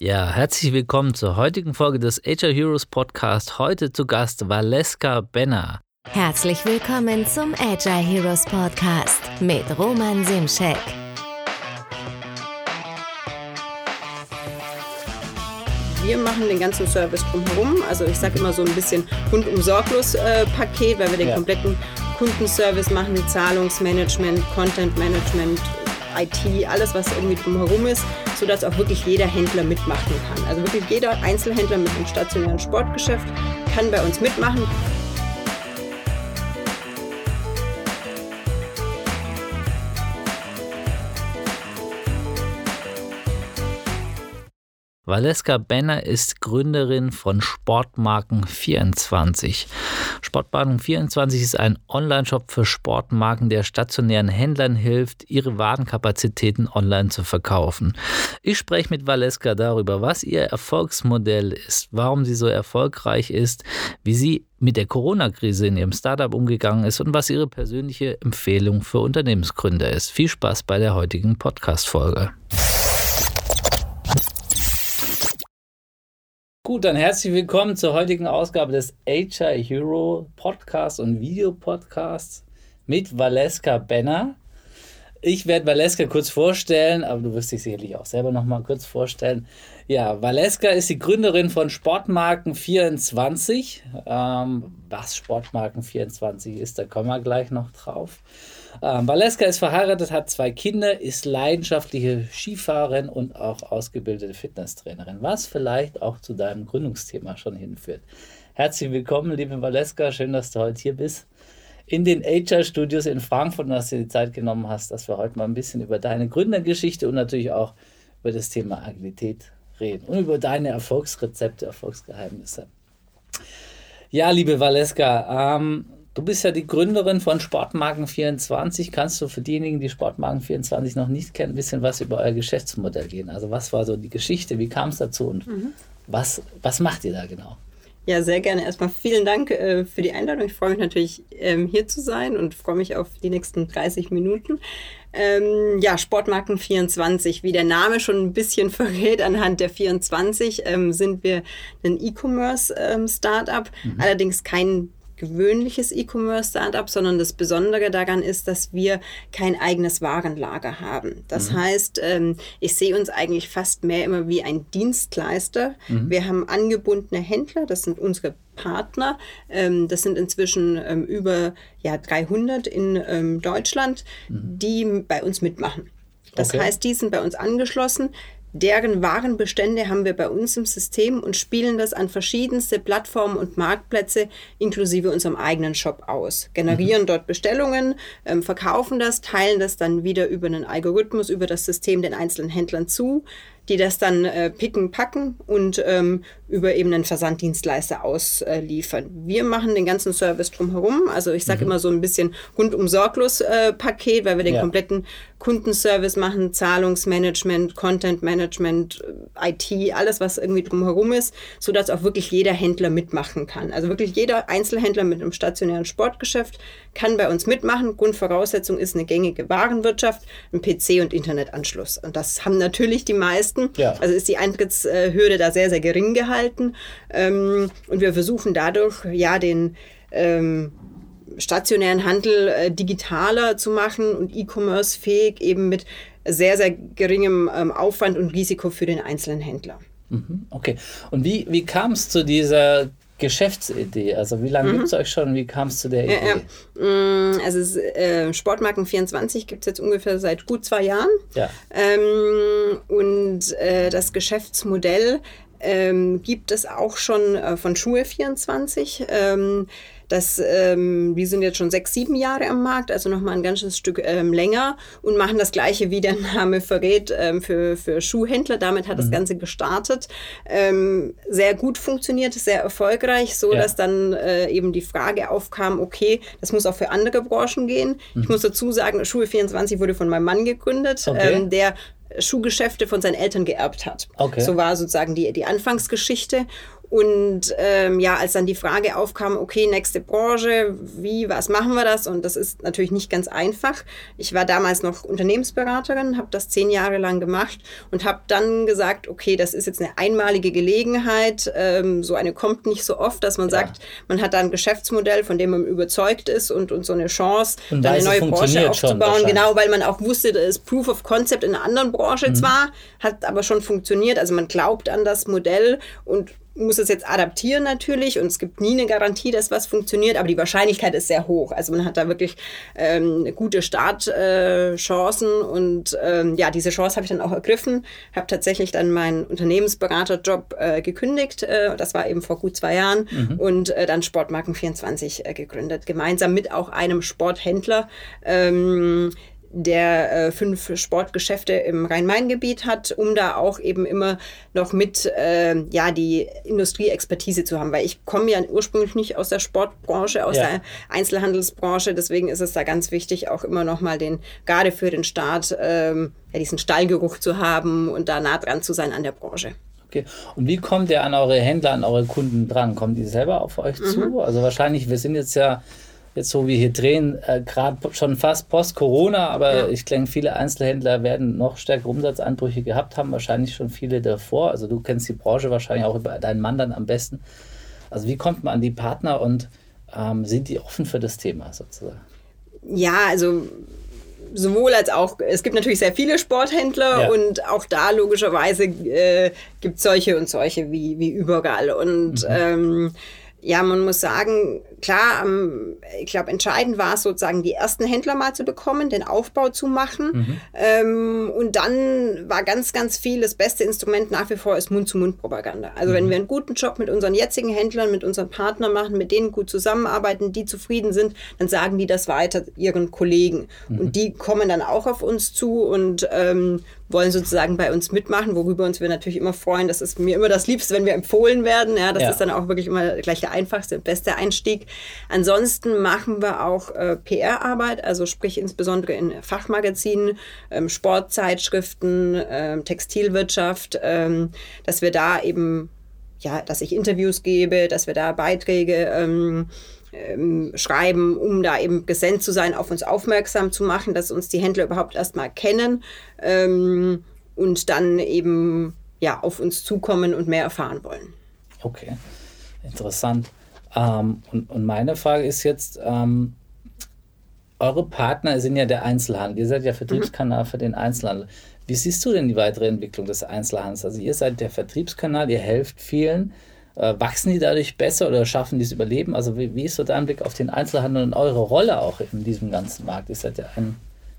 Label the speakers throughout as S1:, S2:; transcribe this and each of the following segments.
S1: Ja, herzlich willkommen zur heutigen Folge des HR Heroes Podcast. Heute zu Gast Valeska Benner.
S2: Herzlich willkommen zum Agile Heroes Podcast mit Roman Simschek.
S3: Wir machen den ganzen Service drumherum. Also ich sage immer so ein bisschen rundum sorglos äh, Paket, weil wir den
S1: Ja.
S3: kompletten Kundenservice machen, Zahlungsmanagement, Content Management, IT, alles was irgendwie drumherum ist, sodass auch wirklich jeder Händler mitmachen kann. Also wirklich jeder Einzelhändler mit einem stationären Sportgeschäft kann bei uns mitmachen.
S1: Valeska Benner ist Gründerin von Sportmarken24. Sportmarken24 ist ein Online-Shop für Sportmarken, der stationären Händlern hilft, ihre Warenkapazitäten online zu verkaufen. Ich spreche mit Valeska darüber, was ihr Erfolgsmodell ist, warum sie so erfolgreich ist, wie sie mit der Corona-Krise in ihrem Startup umgegangen ist und was ihre persönliche Empfehlung für Unternehmensgründer ist. Viel Spaß bei der heutigen Podcast-Folge. Gut, dann herzlich willkommen zur heutigen Ausgabe des HR Hero Podcast und Videopodcasts mit Valeska Benner. Ich werde Valeska kurz vorstellen, aber du wirst dich sicherlich auch selber noch mal kurz vorstellen. Ja, Valeska ist die Gründerin von Sportmarken24. Ähm, was Sportmarken24 ist, da kommen wir gleich noch drauf. Ähm, Valeska ist verheiratet, hat zwei Kinder, ist leidenschaftliche Skifahrerin und auch ausgebildete Fitnesstrainerin, was vielleicht auch zu deinem Gründungsthema schon hinführt. Herzlich willkommen, liebe Valeska, schön, dass du heute hier bist. In den HR Studios in Frankfurt und dass du dir die Zeit genommen hast, dass wir heute mal ein bisschen über deine Gründergeschichte und natürlich auch über das Thema Agilität reden und über deine Erfolgsrezepte, Erfolgsgeheimnisse. Ja, liebe Valeska, ähm, du bist ja die Gründerin von Sportmarken24. Kannst du für diejenigen, die Sportmarken24 noch nicht kennen, ein bisschen was über euer Geschäftsmodell gehen? Also was war so die Geschichte, wie kam es dazu und was, was macht ihr da genau?
S3: Ja, sehr gerne. Erstmal vielen Dank äh, für die Einladung. Ich freue mich natürlich, ähm, hier zu sein und freue mich auf die nächsten 30 Minuten. Ähm, ja, Sportmarken 24, wie der Name schon ein bisschen verrät, anhand der 24 ähm, sind wir ein E-Commerce-Startup, allerdings kein gewöhnliches E-Commerce-Startup, sondern das Besondere daran ist, dass wir kein eigenes Warenlager haben. Das heißt, ähm, ich sehe uns eigentlich fast mehr immer wie ein Dienstleister. Wir haben angebundene Händler, das sind unsere Partner. Ähm, das sind inzwischen ähm, über ja, 300 in Deutschland, die bei uns mitmachen. Das
S1: Okay.
S3: heißt, die sind bei uns angeschlossen. Deren Warenbestände haben wir bei uns im System und spielen das an verschiedenste Plattformen und Marktplätze inklusive unserem eigenen Shop aus. Generieren dort Bestellungen, ähm, verkaufen das, teilen das dann wieder über einen Algorithmus, über das System den einzelnen Händlern zu, die das dann äh, picken, packen und ähm, über eben einen Versanddienstleister ausliefern. Wir machen den ganzen Service drumherum. Also ich sage immer so ein bisschen rundum sorglos äh, Paket, weil wir den
S1: Ja.
S3: kompletten Kundenservice machen, Zahlungsmanagement, Content Management, äh, IT, alles was irgendwie drumherum ist, sodass auch wirklich jeder Händler mitmachen kann. Also wirklich jeder Einzelhändler mit einem stationären Sportgeschäft kann bei uns mitmachen. Grundvoraussetzung ist eine gängige Warenwirtschaft, ein PC und Internetanschluss. Und das haben natürlich die meisten.
S1: Ja.
S3: Also ist die Eintrittshürde da sehr, sehr gering gehalten. Ähm, und wir versuchen dadurch, ja, den ähm, stationären Handel äh, digitaler zu machen und E-Commerce-fähig, eben mit sehr, sehr geringem ähm, Aufwand und Risiko für den einzelnen Händler.
S1: Mhm, Okay. Und wie, wie kam es zu dieser Geschäftsidee? Also wie lange gibt es euch schon? Wie kam es zu der Idee?
S3: Ja, ja. Mm, Also es, äh, Sportmarken 24 gibt es jetzt ungefähr seit gut zwei Jahren.
S1: Ja.
S3: Ähm, und äh, das Geschäftsmodell ähm, gibt es auch schon äh, von Schuhe 24. Ähm, das, ähm, die sind jetzt schon sechs, sieben Jahre am Markt, also nochmal ein ganzes Stück ähm, länger und machen das gleiche, wie der Name verrät, ähm, für, für Schuhhändler. Damit hat das Ganze gestartet. Ähm, sehr gut funktioniert, sehr erfolgreich, so
S1: Ja.
S3: dass dann äh, eben die Frage aufkam, okay, das muss auch für andere Branchen gehen. Ich muss dazu sagen, Schuhe 24 wurde von meinem Mann gegründet,
S1: Okay.
S3: ähm, der Schuhgeschäfte von seinen Eltern geerbt hat.
S1: Okay.
S3: So war sozusagen die, die Anfangsgeschichte. Und ähm, ja, als dann die Frage aufkam, okay, nächste Branche, wie, was machen wir das? Und das ist natürlich nicht ganz einfach. Ich war damals noch Unternehmensberaterin, habe das zehn Jahre lang gemacht und habe dann gesagt, okay, das ist jetzt eine einmalige Gelegenheit. Ähm, so eine kommt nicht so oft, dass man ja. sagt, man hat da ein Geschäftsmodell, von dem man überzeugt ist und, und so eine Chance,
S1: und eine neue Branche aufzubauen.
S3: Genau, weil man auch wusste, dass es Proof of Concept in einer anderen Branche mhm. zwar, hat aber schon funktioniert. Also man glaubt an das Modell und muss es jetzt adaptieren natürlich und es gibt nie eine Garantie, dass was funktioniert, aber die Wahrscheinlichkeit ist sehr hoch. Also man hat da wirklich ähm, gute Startchancen äh, und ähm, ja, diese Chance habe ich dann auch ergriffen, habe tatsächlich dann meinen Unternehmensberaterjob äh, gekündigt, äh, das war eben vor gut zwei Jahren mhm. und äh, dann Sportmarken24 äh, gegründet, gemeinsam mit auch einem Sporthändler. Ähm, der äh, fünf Sportgeschäfte im Rhein-Main-Gebiet hat, um da auch eben immer noch mit äh, ja, die Industrieexpertise zu haben. Weil ich komme ja ursprünglich nicht aus der Sportbranche, aus ja. der Einzelhandelsbranche. Deswegen ist es da ganz wichtig, auch immer noch mal den, gerade für den Staat, ähm, ja, diesen Stallgeruch zu haben und da nah dran zu sein an der Branche.
S1: Okay. Und wie kommt ihr an eure Händler, an eure Kunden dran? Kommen die selber auf euch mhm. zu? Also wahrscheinlich, wir sind jetzt ja jetzt so wie hier drehen, äh, gerade schon fast post-Corona, aber ja. ich denke, viele Einzelhändler werden noch stärkere Umsatzeinbrüche gehabt haben, wahrscheinlich schon viele davor. Also du kennst die Branche wahrscheinlich auch über deinen Mann dann am besten. Also wie kommt man an die Partner und ähm, sind die offen für das Thema sozusagen?
S3: Ja, also sowohl als auch, es gibt natürlich sehr viele Sporthändler ja. und auch da logischerweise äh, gibt es solche und solche wie, wie überall. Und mhm. ähm, ja, man muss sagen, klar, ähm, ich glaube, entscheidend war es sozusagen, die ersten Händler mal zu bekommen, den Aufbau zu machen. Mhm. Ähm, und dann war ganz, ganz viel, das beste Instrument nach wie vor ist Mund-zu-Mund-Propaganda. Also mhm. wenn wir einen guten Job mit unseren jetzigen Händlern, mit unseren Partnern machen, mit denen gut zusammenarbeiten, die zufrieden sind, dann sagen die das weiter ihren Kollegen. Mhm. Und die kommen dann auch auf uns zu und ähm, wollen sozusagen bei uns mitmachen, worüber uns wir natürlich immer freuen. Das ist mir immer das Liebste, wenn wir empfohlen werden. Ja, das ja. ist dann auch wirklich immer gleich der einfachste und beste Einstieg. Ansonsten machen wir auch äh, PR-Arbeit, also sprich insbesondere in Fachmagazinen, ähm, Sportzeitschriften, ähm, Textilwirtschaft, ähm, dass wir da eben, ja, dass ich Interviews gebe, dass wir da Beiträge ähm, ähm, schreiben, um da eben gesendet zu sein, auf uns aufmerksam zu machen, dass uns die Händler überhaupt erstmal kennen ähm, und dann eben ja, auf uns zukommen und mehr erfahren wollen.
S1: Okay, interessant. Ähm, und, und, meine Frage ist jetzt, ähm, eure Partner sind ja der Einzelhandel, ihr seid ja Vertriebskanal mhm. für den Einzelhandel. Wie siehst du denn die weitere Entwicklung des Einzelhandels? Also ihr seid der Vertriebskanal, ihr helft vielen. Äh, wachsen die dadurch besser oder schaffen die es Überleben? Also wie, wie, ist so dein Blick auf den Einzelhandel und eure Rolle auch in diesem ganzen Markt? Ihr seid ja ein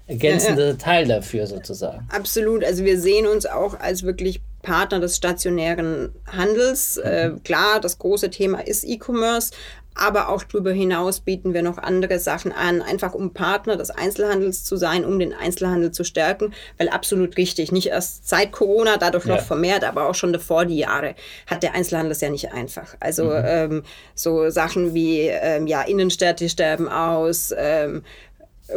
S1: ergänzender ja, ja. Teil dafür sozusagen.
S3: Absolut. Also wir sehen uns auch als wirklich Partner des stationären Handels. Mhm. Äh, klar, das große Thema ist E-Commerce, aber auch darüber hinaus bieten wir noch andere Sachen an, einfach um Partner des Einzelhandels zu sein, um den Einzelhandel zu stärken, weil absolut richtig, nicht erst seit Corona, dadurch ja. noch vermehrt, aber auch schon davor die Jahre hat der Einzelhandel es ja nicht einfach. Also mhm. ähm, so Sachen wie ähm, ja Innenstädte sterben aus, ähm,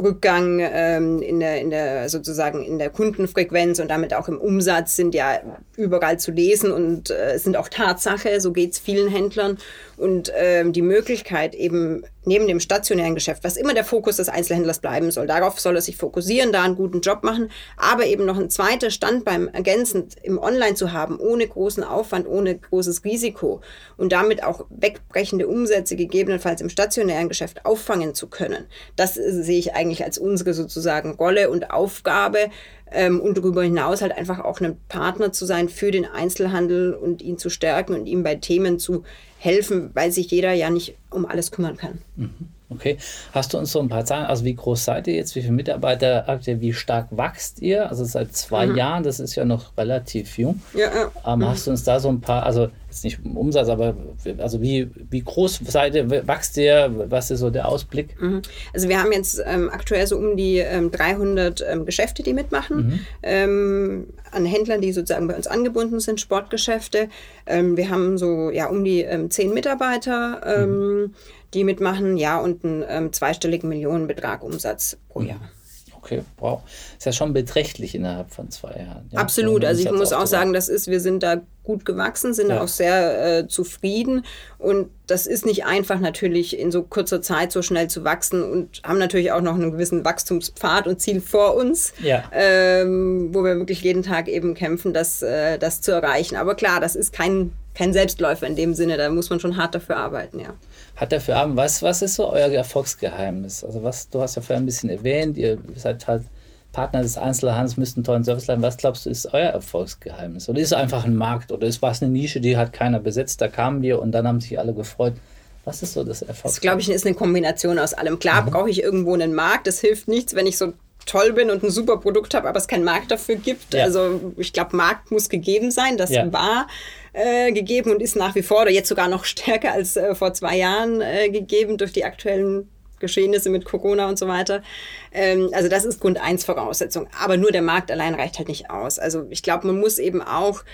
S3: Rückgang ähm, in, der, in der sozusagen in der Kundenfrequenz und damit auch im Umsatz sind ja überall zu lesen und äh, sind auch Tatsache, so geht es vielen Händlern. Und ähm, die Möglichkeit eben neben dem stationären Geschäft, was immer der Fokus des Einzelhändlers bleiben soll, darauf soll er sich fokussieren, da einen guten Job machen, aber eben noch ein zweiter Standbein ergänzend im Online zu haben, ohne großen Aufwand, ohne großes Risiko und damit auch wegbrechende Umsätze gegebenenfalls im stationären Geschäft auffangen zu können. Das äh, sehe ich eigentlich als unsere sozusagen Rolle und Aufgabe, ähm, und darüber hinaus halt einfach auch ein Partner zu sein für den Einzelhandel und ihn zu stärken und ihm bei Themen zu helfen, weil sich jeder ja nicht um alles kümmern kann.
S1: Mhm. Okay. Hast du uns so ein paar Zahlen, also wie groß seid ihr jetzt, wie viele Mitarbeiter habt ihr, wie stark wächst ihr? Also seit zwei mhm. Jahren, das ist ja noch relativ jung. Ja, ja. Ähm, mhm. Hast du uns da so ein paar, also jetzt nicht im Umsatz, aber also wie, wie groß seid ihr, wächst ihr, was ist so der Ausblick?
S3: Mhm. Also wir haben jetzt ähm, aktuell so um die ähm, 300 ähm, Geschäfte, die mitmachen, mhm. ähm, an Händlern, die sozusagen bei uns angebunden sind, Sportgeschäfte. Ähm, wir haben so ja um die ähm, 10 Mitarbeiter. Mhm die mitmachen, ja, und einen ähm, zweistelligen Millionenbetrag Umsatz pro Jahr.
S1: Okay, wow. Ist ja schon beträchtlich innerhalb von zwei Jahren. Ja,
S3: Absolut. Also ich muss auch sagen, das ist, wir sind da gut gewachsen, sind ja. auch sehr äh, zufrieden. Und das ist nicht einfach natürlich in so kurzer Zeit so schnell zu wachsen und haben natürlich auch noch einen gewissen Wachstumspfad und Ziel vor uns, ja. ähm, wo wir wirklich jeden Tag eben kämpfen, das, äh, das zu erreichen. Aber klar, das ist kein, kein Selbstläufer in dem Sinne, da muss man schon hart dafür arbeiten, ja
S1: hat dafür Abend, was, was ist so euer Erfolgsgeheimnis? Also was, du hast ja vorher ein bisschen erwähnt, ihr seid halt Partner des Einzelhandels, müsst einen tollen Service leisten. Was glaubst du, ist euer Erfolgsgeheimnis? Oder ist es einfach ein Markt? Oder ist was eine Nische, die hat keiner besetzt? Da kamen wir und dann haben sich alle gefreut. Was ist so das Erfolgsgeheimnis?
S3: Das glaube ich, ist eine Kombination aus allem. Klar mhm. brauche ich irgendwo einen Markt. Das hilft nichts, wenn ich so toll bin und ein super Produkt habe, aber es keinen Markt dafür gibt. Ja. Also ich glaube, Markt muss gegeben sein. Das ja. war äh, gegeben und ist nach wie vor oder jetzt sogar noch stärker als äh, vor zwei Jahren äh, gegeben durch die aktuellen Geschehnisse mit Corona und so weiter. Ähm, also das ist Grund eins Voraussetzung. Aber nur der Markt allein reicht halt nicht aus. Also ich glaube, man muss eben auch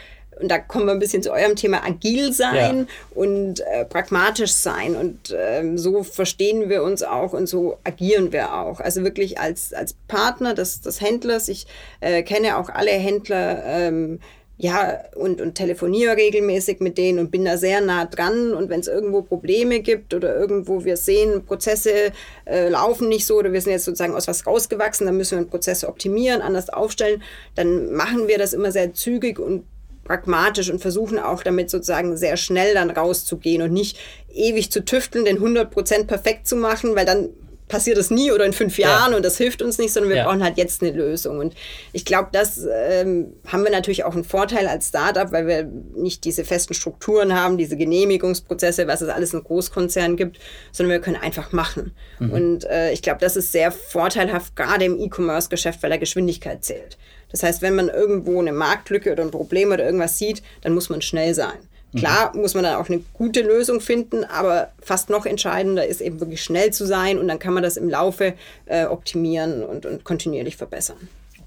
S3: und da kommen wir ein bisschen zu eurem Thema, agil sein ja. und äh, pragmatisch sein. Und ähm, so verstehen wir uns auch und so agieren wir auch. Also wirklich als, als Partner des, des Händlers. Ich äh, kenne auch alle Händler. Ähm, ja, und, und telefoniere regelmäßig mit denen und bin da sehr nah dran. Und wenn es irgendwo Probleme gibt oder irgendwo wir sehen, Prozesse äh, laufen nicht so oder wir sind jetzt sozusagen aus was rausgewachsen, dann müssen wir Prozesse optimieren, anders aufstellen, dann machen wir das immer sehr zügig und pragmatisch und versuchen auch damit sozusagen sehr schnell dann rauszugehen und nicht ewig zu tüfteln, den 100% perfekt zu machen, weil dann passiert es nie oder in fünf Jahren ja. und das hilft uns nicht, sondern wir ja. brauchen halt jetzt eine Lösung. Und ich glaube, das ähm, haben wir natürlich auch einen Vorteil als Startup, weil wir nicht diese festen Strukturen haben, diese Genehmigungsprozesse, was es alles in Großkonzernen gibt, sondern wir können einfach machen. Mhm. Und äh, ich glaube, das ist sehr vorteilhaft, gerade im E-Commerce-Geschäft, weil der Geschwindigkeit zählt. Das heißt, wenn man irgendwo eine Marktlücke oder ein Problem oder irgendwas sieht, dann muss man schnell sein. Klar muss man dann auch eine gute Lösung finden, aber fast noch entscheidender ist eben wirklich schnell zu sein und dann kann man das im Laufe äh, optimieren und, und kontinuierlich verbessern.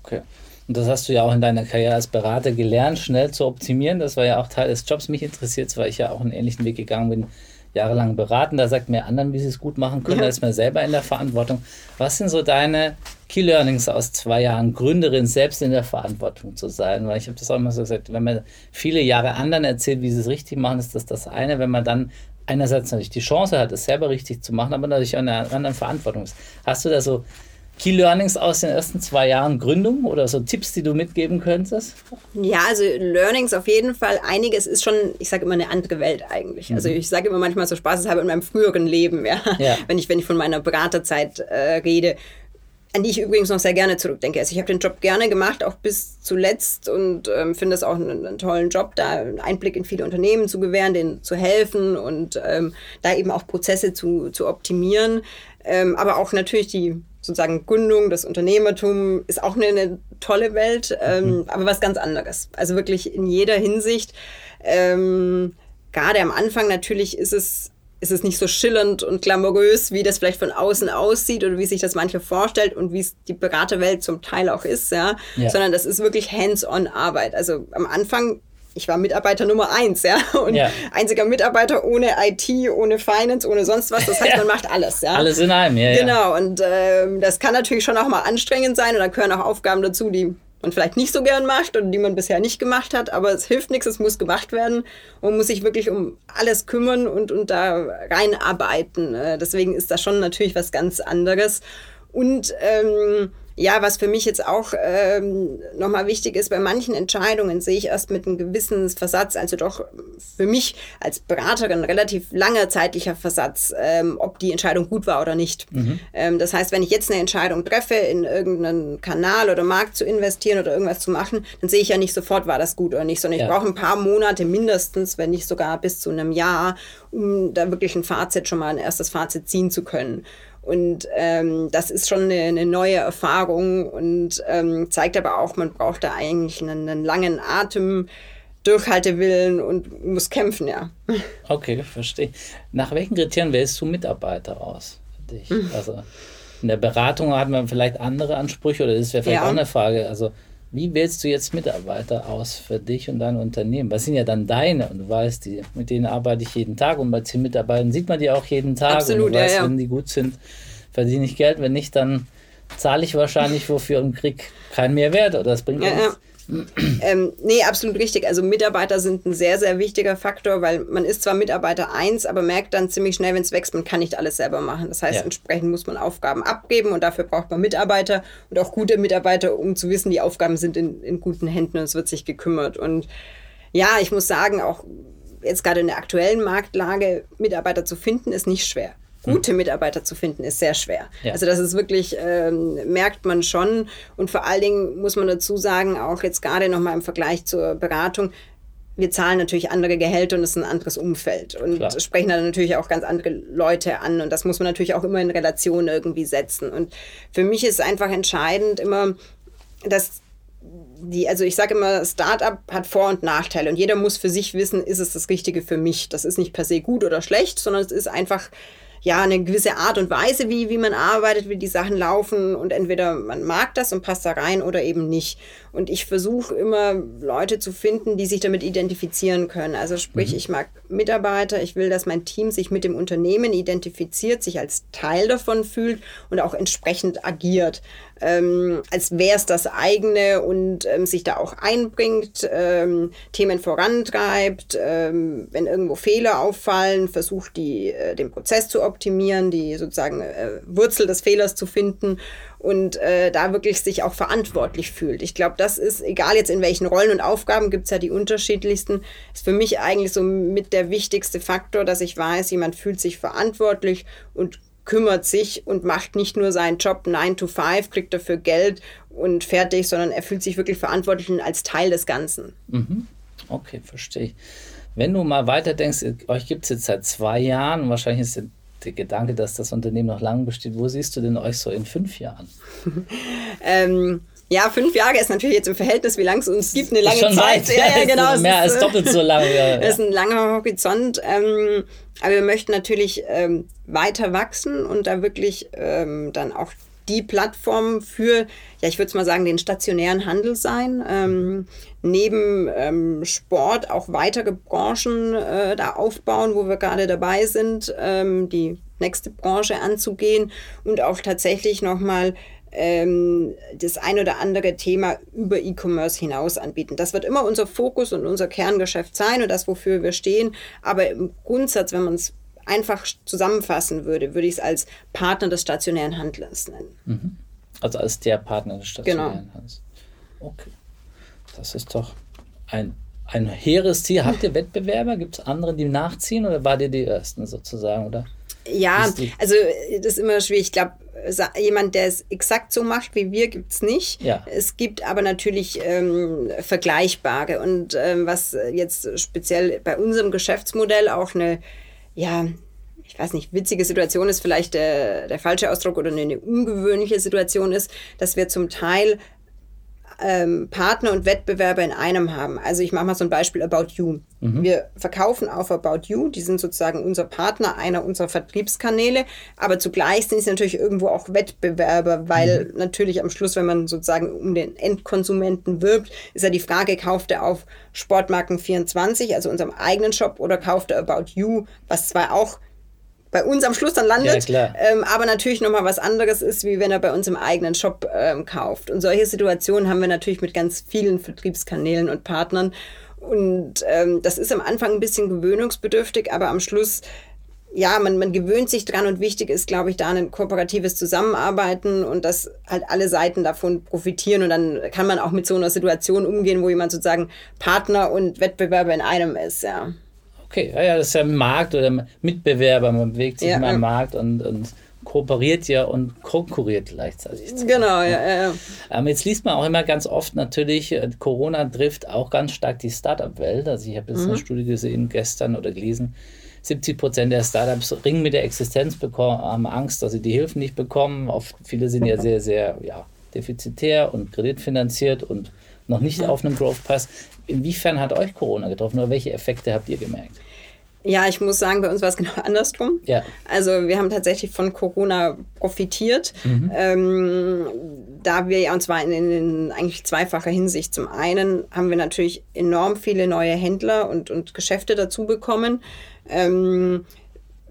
S1: Okay. Und das hast du ja auch in deiner Karriere als Berater gelernt, schnell zu optimieren. Das war ja auch Teil des Jobs. Mich interessiert, weil ich ja auch einen ähnlichen Weg gegangen bin jahrelang beraten, da sagt mir anderen, wie sie es gut machen können, ja. da ist man selber in der Verantwortung. Was sind so deine Key Learnings aus zwei Jahren, Gründerin selbst in der Verantwortung zu sein? Weil ich habe das auch immer so gesagt, wenn man viele Jahre anderen erzählt, wie sie es richtig machen, ist das das eine. Wenn man dann einerseits natürlich die Chance hat, es selber richtig zu machen, aber natürlich auch in einer anderen Verantwortung ist. Hast du da so Key Learnings aus den ersten zwei Jahren Gründung oder so Tipps, die du mitgeben könntest?
S3: Ja, also Learnings auf jeden Fall. Einiges ist schon, ich sage immer, eine andere Welt eigentlich. Also mhm. Also ich sage immer manchmal so spaßeshalber in meinem früheren Leben, ja, ja. Wenn, ich, wenn ich von meiner Beraterzeit äh, rede an die ich übrigens noch sehr gerne zurückdenke. Also ich habe den Job gerne gemacht, auch bis zuletzt und ähm, finde es auch einen, einen, tollen Job, da einen Einblick in viele Unternehmen zu gewähren, denen zu helfen und ähm, da eben auch Prozesse zu, zu optimieren. Ähm, aber auch natürlich die sozusagen Gründung, das Unternehmertum ist auch eine, eine tolle Welt, ähm, mhm. aber was ganz anderes. Also wirklich in jeder Hinsicht. Ähm, gerade am Anfang natürlich ist es, ist es nicht so schillernd und glamourös, wie das vielleicht von außen aussieht oder wie sich das manche vorstellt und wie es die Beraterwelt zum Teil auch ist, ja. ja. Sondern das ist wirklich hands-on Arbeit. Also am Anfang ich war Mitarbeiter Nummer eins, ja. Und ja. einziger Mitarbeiter ohne IT, ohne Finance, ohne sonst was. Das heißt, man macht alles, ja.
S1: Alles in einem, ja.
S3: Genau. Und ähm, das kann natürlich schon auch mal anstrengend sein. Und da gehören auch Aufgaben dazu, die man vielleicht nicht so gern macht oder die man bisher nicht gemacht hat. Aber es hilft nichts, es muss gemacht werden. Und man muss sich wirklich um alles kümmern und, und da reinarbeiten. Äh, deswegen ist das schon natürlich was ganz anderes. Und ähm, ja, was für mich jetzt auch ähm, nochmal wichtig ist, bei manchen Entscheidungen sehe ich erst mit einem gewissen Versatz, also doch für mich als Beraterin relativ langer zeitlicher Versatz, ähm, ob die Entscheidung gut war oder nicht. Mhm. Ähm, das heißt, wenn ich jetzt eine Entscheidung treffe, in irgendeinen Kanal oder Markt zu investieren oder irgendwas zu machen, dann sehe ich ja nicht sofort, war das gut oder nicht, sondern ja. ich brauche ein paar Monate mindestens, wenn nicht sogar bis zu einem Jahr, um da wirklich ein Fazit schon mal ein erstes Fazit ziehen zu können. Und ähm, das ist schon eine, eine neue Erfahrung und ähm, zeigt aber auch, man braucht da eigentlich einen, einen langen Atem. Durchhaltewillen und muss kämpfen, ja.
S1: Okay, verstehe. Nach welchen Kriterien wählst du Mitarbeiter aus für dich? Mhm. Also in der Beratung hat man vielleicht andere Ansprüche oder das wäre vielleicht ja. auch eine Frage. Also wie wählst du jetzt Mitarbeiter aus für dich und dein Unternehmen? Was sind ja dann deine und du weißt, die, mit denen arbeite ich jeden Tag und bei zehn Mitarbeitern sieht man die auch jeden Tag
S3: Absolut,
S1: und du weißt,
S3: ja, ja.
S1: wenn die gut sind, verdiene ich Geld, wenn nicht, dann zahle ich wahrscheinlich wofür und krieg keinen Mehrwert oder das bringt
S3: Ja,
S1: nichts.
S3: Ähm, nee, absolut richtig. Also Mitarbeiter sind ein sehr, sehr wichtiger Faktor, weil man ist zwar Mitarbeiter 1, aber merkt dann ziemlich schnell, wenn es wächst, man kann nicht alles selber machen. Das heißt,
S1: Ja.
S3: entsprechend muss man Aufgaben abgeben und dafür braucht man Mitarbeiter und auch gute Mitarbeiter, um zu wissen, die Aufgaben sind in, in guten Händen und es wird sich gekümmert. Und ja, ich muss sagen, auch jetzt gerade in der aktuellen Marktlage, Mitarbeiter zu finden, ist nicht schwer. Gute Mitarbeiter zu finden, ist sehr schwer.
S1: Ja.
S3: Also das ist wirklich, ähm, merkt man schon. Und vor allen Dingen muss man dazu sagen, auch jetzt gerade nochmal im Vergleich zur Beratung, wir zahlen natürlich andere Gehälter und es ist ein anderes Umfeld und
S1: Klar.
S3: sprechen dann natürlich auch ganz andere Leute an und das muss man natürlich auch immer in Relation irgendwie setzen. Und für mich ist einfach entscheidend immer, dass die, also ich sage immer, Startup hat Vor- und Nachteile und jeder muss für sich wissen, ist es das Richtige für mich. Das ist nicht per se gut oder schlecht, sondern es ist einfach ja eine gewisse Art und Weise, wie, wie man arbeitet, wie die Sachen laufen und entweder man mag das und passt da rein oder eben nicht. Und ich versuche immer Leute zu finden, die sich damit identifizieren können. Also sprich, ich mag Mitarbeiter, ich will, dass mein Team sich mit dem Unternehmen identifiziert, sich als Teil davon fühlt und auch entsprechend agiert ähm, als wäre es das eigene und ähm, sich da auch einbringt, ähm, Themen vorantreibt, ähm, wenn irgendwo Fehler auffallen, versucht die, äh, den Prozess zu optimieren, die sozusagen äh, Wurzel des Fehlers zu finden und äh, da wirklich sich auch verantwortlich fühlt. Ich glaube, das ist, egal jetzt in welchen Rollen und Aufgaben, gibt es ja die unterschiedlichsten, ist für mich eigentlich so mit der wichtigste Faktor, dass ich weiß, jemand fühlt sich verantwortlich und kümmert sich und macht nicht nur seinen Job 9 to 5, kriegt dafür Geld und fertig, sondern er fühlt sich wirklich verantwortlich und als Teil des Ganzen.
S1: Okay, verstehe ich. Wenn du mal weiter denkst, euch gibt es jetzt seit zwei Jahren, wahrscheinlich ist der, der Gedanke, dass das Unternehmen noch lange besteht. Wo siehst du denn euch so in fünf Jahren?
S3: Ähm, ja, fünf Jahre ist natürlich jetzt im Verhältnis, wie lange es uns gibt, eine lange
S1: Schon
S3: Zeit.
S1: weit.
S3: Ja, ja, genau. es
S1: Mehr
S3: ist,
S1: als
S3: äh,
S1: doppelt so lange. Ja,
S3: Das ist ein langer Horizont. Ähm, aber wir möchten natürlich ähm, weiter wachsen und da wirklich ähm, dann auch die Plattform für, ja, ich würde es mal sagen, den stationären Handel sein. Ähm, neben ähm, Sport auch weitere Branchen äh, da aufbauen, wo wir gerade dabei sind, ähm, die nächste Branche anzugehen und auch tatsächlich nochmal ähm, das ein oder andere Thema über E-Commerce hinaus anbieten. Das wird immer unser Fokus und unser Kerngeschäft sein und das, wofür wir stehen. Aber im Grundsatz, wenn man es einfach zusammenfassen würde, würde ich es als Partner des stationären Handels nennen.
S1: Also als der Partner des stationären
S3: Genau.
S1: Handels. Okay. Das ist doch ein, ein hehres Ziel. Habt ihr Wettbewerber? Gibt es andere, die nachziehen oder wart ihr die Ersten sozusagen? Oder?
S3: Ja, also äh, das ist immer schwierig. Ich glaube, jemand, der es exakt so macht wie wir, gibt es nicht.
S1: Ja.
S3: Es gibt aber natürlich ähm, vergleichbare. Und ähm, was jetzt speziell bei unserem Geschäftsmodell auch eine, ja, ich weiß nicht, witzige Situation ist, vielleicht der, der falsche Ausdruck oder eine, eine ungewöhnliche Situation ist, dass wir zum Teil ähm, Partner und Wettbewerber in einem haben. Also ich mache mal so ein Beispiel About You. Wir verkaufen auf About You, die sind sozusagen unser Partner, einer unserer Vertriebskanäle, aber zugleich sind sie natürlich irgendwo auch Wettbewerber, weil natürlich am Schluss, wenn man sozusagen um den Endkonsumenten wirbt, ist ja die Frage, kauft er auf Sportmarken24, also unserem eigenen Shop, oder kauft er About You, was zwar auch bei uns am Schluss dann landet,
S1: Ja, klar.
S3: ähm, aber natürlich nochmal was anderes ist, wie wenn er bei uns im eigenen Shop ähm, kauft. Und solche Situationen haben wir natürlich mit ganz vielen Vertriebskanälen und Partnern. Und ähm, das ist am Anfang ein bisschen gewöhnungsbedürftig, aber am Schluss, ja, man, man gewöhnt sich dran und wichtig ist, glaube ich, da ein kooperatives Zusammenarbeiten und dass halt alle Seiten davon profitieren und dann kann man auch mit so einer Situation umgehen, wo jemand sozusagen Partner und Wettbewerber in einem ist, ja.
S1: Okay, ja, ja, das ist ja ein Markt oder Mitbewerber. Man bewegt sich
S3: Ja,
S1: in einem
S3: ja.
S1: Markt und, und kooperiert ja und konkurriert gleichzeitig.
S3: Genau, ja, ja. ja.
S1: Ähm, jetzt liest man auch immer ganz oft natürlich, äh, Corona trifft auch ganz stark die Startup-Welt. Also ich habe jetzt
S3: Mhm.
S1: eine Studie gesehen gestern oder gelesen, 70 Prozent der Startups ringen mit der Existenz, bekommen, haben Angst, dass sie die Hilfen nicht bekommen. Oft, viele sind ja sehr, sehr ja, defizitär und kreditfinanziert und noch nicht auf einem Growth Pass. Inwiefern hat euch Corona getroffen oder welche Effekte habt ihr gemerkt?
S3: Ja, ich muss sagen, bei uns war es genau andersrum.
S1: Ja.
S3: Also wir haben tatsächlich von Corona profitiert, ähm, da wir ja, und zwar in, in, in eigentlich zweifacher Hinsicht. Zum einen haben wir natürlich enorm viele neue Händler und, und Geschäfte dazu bekommen. Ähm,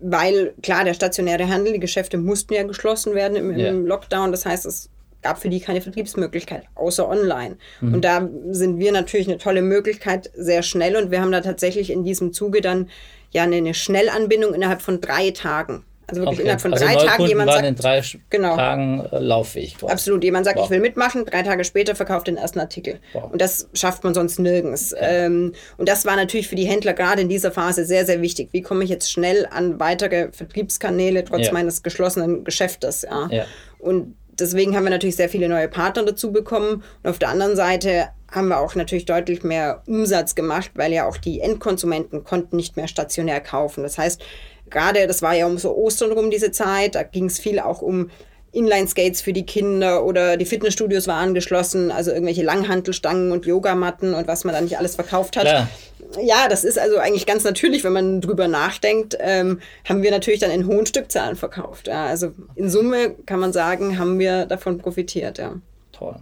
S3: weil klar, der stationäre Handel, die Geschäfte mussten ja geschlossen werden im, im
S1: Ja.
S3: Lockdown. Das heißt, es gab für die keine Vertriebsmöglichkeit, außer online. Und da sind wir natürlich eine tolle Möglichkeit, sehr schnell. Und wir haben da tatsächlich in diesem Zuge dann ja eine, eine Schnellanbindung innerhalb von drei Tagen. Also wirklich
S1: Okay.
S3: innerhalb von
S1: also
S3: drei Tagen jemand sagt,
S1: in drei
S3: Genau.
S1: Tagen äh, lauffähig. quasi.
S3: Absolut. Jemand sagt,
S1: Wow.
S3: ich will mitmachen, drei Tage später verkauft den ersten Artikel.
S1: Wow.
S3: Und das schafft man sonst nirgends. Ähm, und das war natürlich für die Händler gerade in dieser Phase sehr, sehr wichtig. Wie komme ich jetzt schnell an weitere Vertriebskanäle trotz
S1: Ja.
S3: meines geschlossenen Geschäftes? Ja.
S1: Ja.
S3: Und deswegen haben wir natürlich sehr viele neue Partner dazu bekommen. Und auf der anderen Seite haben wir auch natürlich deutlich mehr Umsatz gemacht, weil ja auch die Endkonsumenten konnten nicht mehr stationär kaufen. Das heißt, gerade, das war ja um so Ostern rum diese Zeit, da ging es viel auch um Inline-Skates für die Kinder oder die Fitnessstudios waren geschlossen, also irgendwelche Langhantelstangen und Yogamatten und was man da nicht alles verkauft hat.
S1: Klar.
S3: Ja, das ist also eigentlich ganz natürlich, wenn man drüber nachdenkt, ähm, haben wir natürlich dann in hohen Stückzahlen verkauft. Ja. Also in Summe kann man sagen, haben wir davon profitiert. Ja.
S1: Toll.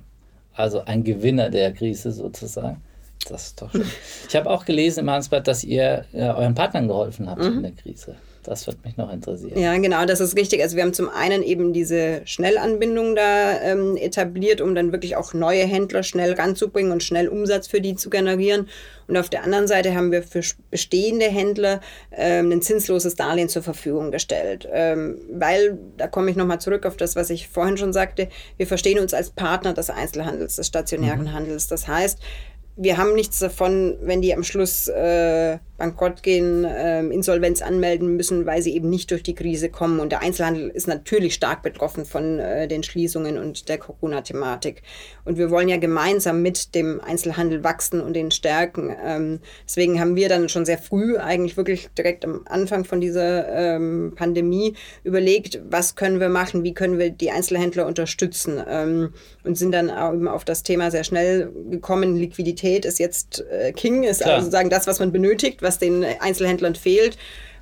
S1: Also ein Gewinner der Krise sozusagen. Das ist doch schön. Ich habe auch gelesen im Handelsblatt, dass ihr äh, euren Partnern geholfen habt in der Krise. Das wird mich noch interessieren.
S3: Mhm. Ja, genau, das ist richtig. Also wir haben zum einen eben diese Schnellanbindung da ähm, etabliert, um dann wirklich auch neue Händler schnell ranzubringen und schnell Umsatz für die zu generieren. Und auf der anderen Seite haben wir für bestehende Händler ähm, ein zinsloses Darlehen zur Verfügung gestellt. Ähm, weil, da komme ich nochmal zurück auf das, was ich vorhin schon sagte, wir verstehen uns als Partner des Einzelhandels, des stationären Handels. Das heißt, wir haben nichts davon, wenn die am Schluss äh, bankrott gehen, ähm, Insolvenz anmelden müssen, weil sie eben nicht durch die Krise kommen. Und der Einzelhandel ist natürlich stark betroffen von äh, den Schließungen und der Corona-Thematik. Und wir wollen ja gemeinsam mit dem Einzelhandel wachsen und den stärken. Ähm, deswegen haben wir dann schon sehr früh, eigentlich wirklich direkt am Anfang von dieser ähm, Pandemie, überlegt, was können wir machen, wie können wir die Einzelhändler unterstützen. Ähm, und sind dann eben auf das Thema sehr schnell gekommen. Liquidität ist jetzt äh, King, ist
S1: Klar.
S3: also sozusagen das, was man benötigt, was den Einzelhändlern fehlt.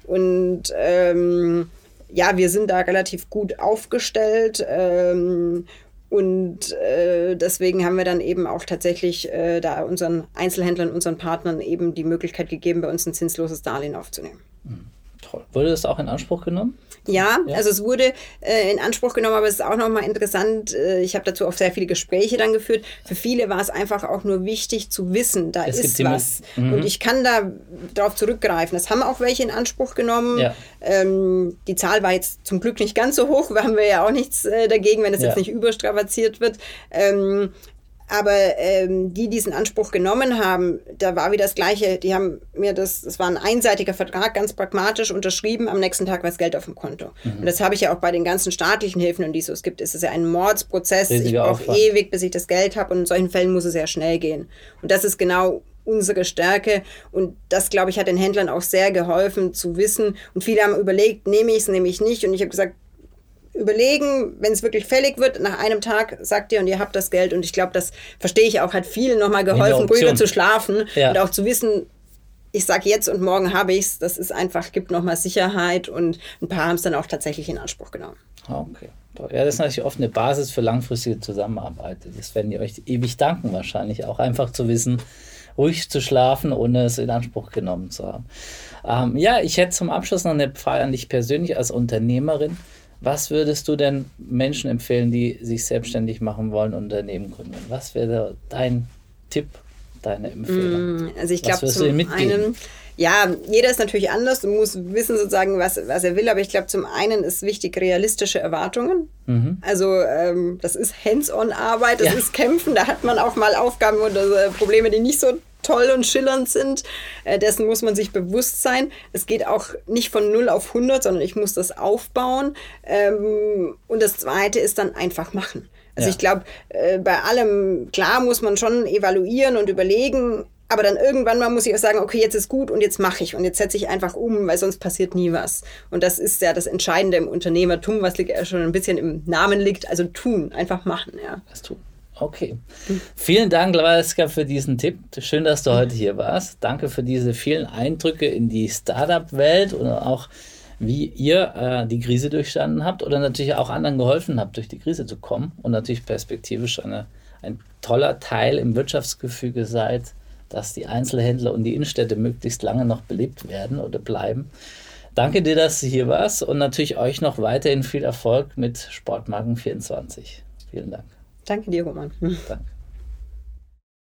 S3: Und ähm, ja, wir sind da relativ gut aufgestellt. Ähm, und äh, deswegen haben wir dann eben auch tatsächlich äh, da unseren Einzelhändlern, unseren Partnern eben die Möglichkeit gegeben, bei uns ein zinsloses Darlehen aufzunehmen.
S1: Toll. Wurde das auch in Anspruch genommen?
S3: Ja,
S1: Ja.
S3: also es wurde äh, in Anspruch genommen, aber es ist auch nochmal interessant. Äh, ich habe dazu auch sehr viele Gespräche dann geführt. Für viele war es einfach auch nur wichtig zu wissen, da
S1: Es
S3: ist was.
S1: Mhm.
S3: Und ich kann da darauf zurückgreifen. Das haben auch welche in Anspruch genommen.
S1: Ja.
S3: Ähm, die Zahl war jetzt zum Glück nicht ganz so hoch. Da haben wir ja auch nichts äh, dagegen, wenn es
S1: Ja.
S3: jetzt nicht überstrapaziert wird. Ähm, aber ähm, die, die es in Anspruch genommen haben, da war wieder das Gleiche. Die haben mir das, das war ein einseitiger Vertrag, ganz pragmatisch unterschrieben. Am nächsten Tag war das Geld auf dem Konto.
S1: Mhm.
S3: Und das habe ich ja auch bei den ganzen staatlichen Hilfen und die es so gibt. Es ist ja ein Mordsprozess. ich
S1: Riesiger
S3: brauche
S1: Aufwand.
S3: ewig, bis ich das Geld habe. Und in solchen Fällen muss es sehr schnell gehen. Und das ist genau unsere Stärke. Und das, glaube ich, hat den Händlern auch sehr geholfen zu wissen. Und viele haben überlegt, nehme ich es, nehme ich nicht. Und ich habe gesagt, überlegen, wenn es wirklich fällig wird, nach einem Tag sagt ihr und ihr habt das Geld. Und ich glaube, das verstehe ich auch, hat vielen nochmal geholfen, ruhiger zu schlafen
S1: Ja.
S3: und auch zu wissen, ich sage jetzt und morgen habe ich es. Das ist einfach, gibt nochmal Sicherheit und ein paar haben es dann auch tatsächlich in Anspruch genommen.
S1: Okay. Ja, das ist natürlich oft eine Basis für langfristige Zusammenarbeit. Das werden die euch ewig danken wahrscheinlich. Auch einfach zu wissen, ruhig zu schlafen, ohne es in Anspruch genommen zu haben. Ähm, ja, ich hätte zum Abschluss noch eine Frage an dich persönlich als Unternehmerin. Was würdest du denn Menschen empfehlen, die sich selbstständig machen wollen, Unternehmen gründen? Was wäre dein Tipp, deine Empfehlung?
S3: Also ich glaube zum einen, ja, jeder ist natürlich anders und muss wissen sozusagen, was, was er will, aber ich glaube zum einen ist wichtig realistische Erwartungen. Also ähm, das ist Hands-on-Arbeit, das
S1: Mhm. Ja.
S3: ist Kämpfen, da hat man auch mal Aufgaben oder äh, Probleme, die nicht so toll und schillernd sind. Äh, dessen muss man sich bewusst sein. Es geht auch nicht von 0 auf 100, sondern ich muss das aufbauen. Ähm, und das Zweite ist dann einfach machen. Also
S1: Ja.
S3: ich glaube, äh, bei allem, klar muss man schon evaluieren und überlegen, aber dann irgendwann mal muss ich auch sagen, okay, jetzt ist gut und jetzt mache ich und jetzt setze ich einfach um, weil sonst passiert nie was. Und das ist ja das Entscheidende im Unternehmertum, was liegt ja schon ein bisschen im Namen liegt, also tun, einfach machen, ja.
S1: was tun. Okay. Vielen Dank, Valeska, für diesen Tipp. Schön, dass du heute hier warst. Danke für diese vielen Eindrücke in die Startup-Welt und auch wie ihr äh, die Krise durchstanden habt oder natürlich auch anderen geholfen habt, durch die Krise zu kommen und natürlich perspektivisch eine, ein toller Teil im Wirtschaftsgefüge seid, dass die Einzelhändler und die Innenstädte möglichst lange noch belebt werden oder bleiben. Danke dir, dass du hier warst und natürlich euch noch weiterhin viel Erfolg mit Sportmarken 24. Vielen Dank.
S3: Danke dir, Roman.
S1: Danke.